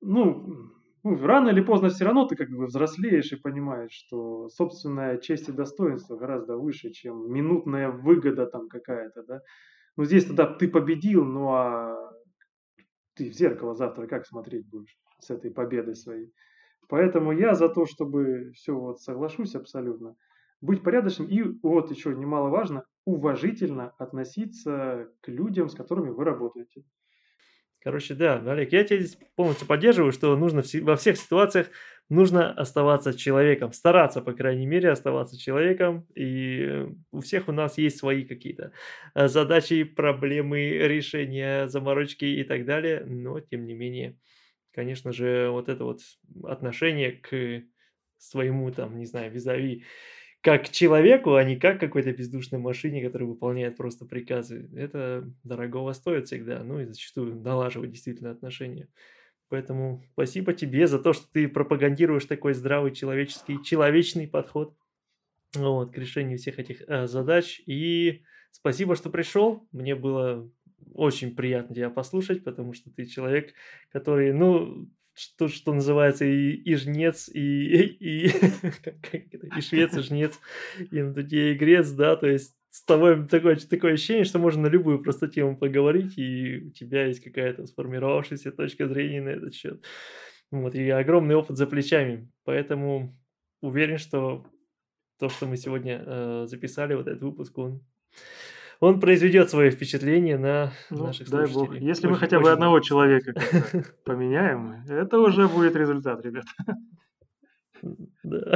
ну, ну, рано или поздно все равно ты как бы взрослеешь и понимаешь, что собственная честь и достоинство гораздо выше, чем минутная выгода там какая-то, да. Ну, здесь тогда ты победил, ну а ты в зеркало завтра как смотреть будешь с этой победой своей? Поэтому я за то, чтобы все вот соглашусь абсолютно, быть порядочным и вот еще немаловажно, уважительно относиться к людям, с которыми вы работаете. Короче, да, Олег, я тебя здесь полностью поддерживаю, что нужно во всех ситуациях нужно оставаться человеком, стараться, по крайней мере, оставаться человеком. И у всех у нас есть свои какие-то э, задачи, проблемы, решения, заморочки и так далее. Но, тем не менее, конечно же, вот это вот отношение к своему, там, не знаю, визави, как человеку, а не как какой-то бездушной машине, которая выполняет просто приказы. Это дорогого стоит всегда, ну и зачастую налаживать действительно отношения. Поэтому спасибо тебе за то, что ты пропагандируешь такой здравый человеческий, человечный подход вот, к решению всех этих э, задач. И спасибо, что пришел. Мне было очень приятно тебя послушать, потому что ты человек, который, ну, что, что называется, и, и жнец, и, и, и, и швец, и жнец, и на туде и грец, да, то есть с тобой такое, такое ощущение, что можно на любую просто тему поговорить, и у тебя есть какая-то сформировавшаяся точка зрения на этот счет. Вот, и огромный опыт за плечами. Поэтому уверен, что то, что мы сегодня э, записали, вот этот выпуск, он он произведет свое впечатление на ну, наших дай слушателей. Бог. Если очень, мы хотя бы одного человека поменяем, это уже будет результат, ребят. Да.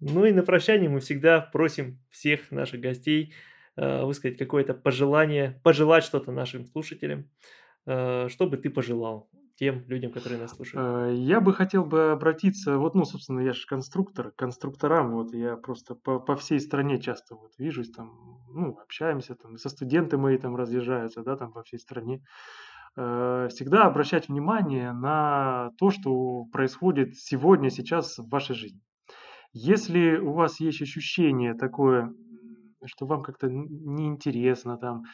Ну и на прощание мы всегда просим всех наших гостей э, высказать какое-то пожелание, пожелать что-то нашим слушателям. Э, что бы ты пожелал? Тем людям, которые нас слушают? Э, я бы хотел бы обратиться, вот, ну, собственно, я же конструктор, конструкторам, вот, я просто по, по всей стране часто вот вижусь, там, ну, общаемся, там, со студенты мои там разъезжаются, да, там, по всей стране. Э, всегда обращать внимание на то, что происходит сегодня, сейчас в вашей жизни. Если у вас есть ощущение такое, что вам как-то неинтересно, там,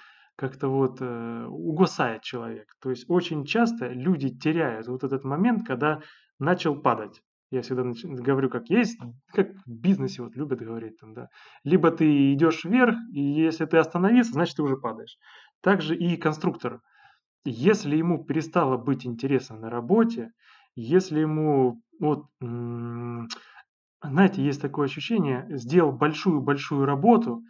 как-то вот э, угасает человек. То есть очень часто люди теряют вот этот момент, когда начал падать. Я всегда нач... говорю, как есть, как в бизнесе вот любят говорить там, да. Либо ты идешь вверх, и если ты остановился, значит ты уже падаешь. Также и конструктор. Если ему перестало быть интересно на работе, если ему вот знаете, есть такое ощущение, сделал большую-большую работу,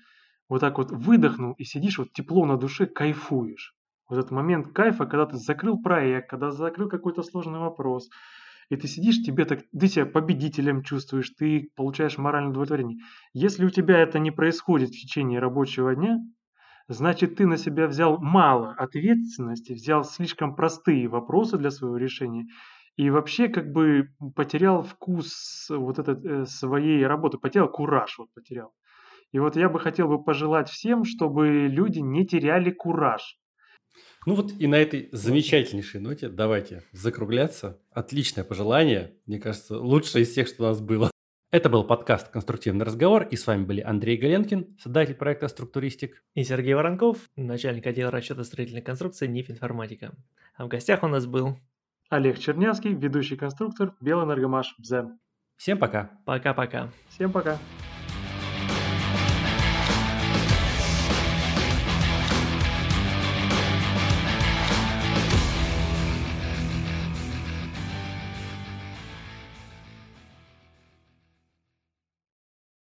вот так вот выдохнул и сидишь, вот тепло на душе, кайфуешь. Вот этот момент кайфа, когда ты закрыл проект, когда закрыл какой-то сложный вопрос, и ты сидишь, тебе так, ты себя победителем чувствуешь, ты получаешь моральное удовлетворение. Если у тебя это не происходит в течение рабочего дня, значит ты на себя взял мало ответственности, взял слишком простые вопросы для своего решения и вообще как бы потерял вкус вот этот э, своей работы, потерял кураж, вот потерял. И вот я бы хотел бы пожелать всем, чтобы люди не теряли кураж. Ну вот и на этой замечательнейшей ноте давайте закругляться. Отличное пожелание. Мне кажется, лучшее из всех, что у нас было. Это был подкаст «Конструктивный разговор», и с вами были Андрей Галенкин, создатель проекта «Структуристик». И Сергей Воронков, начальник отдела расчета строительной конструкции НИФ «Информатика». А в гостях у нас был Олег Чернявский, ведущий конструктор Белэнергомаш БЗЭМ. Всем пока. Пока-пока. Всем пока.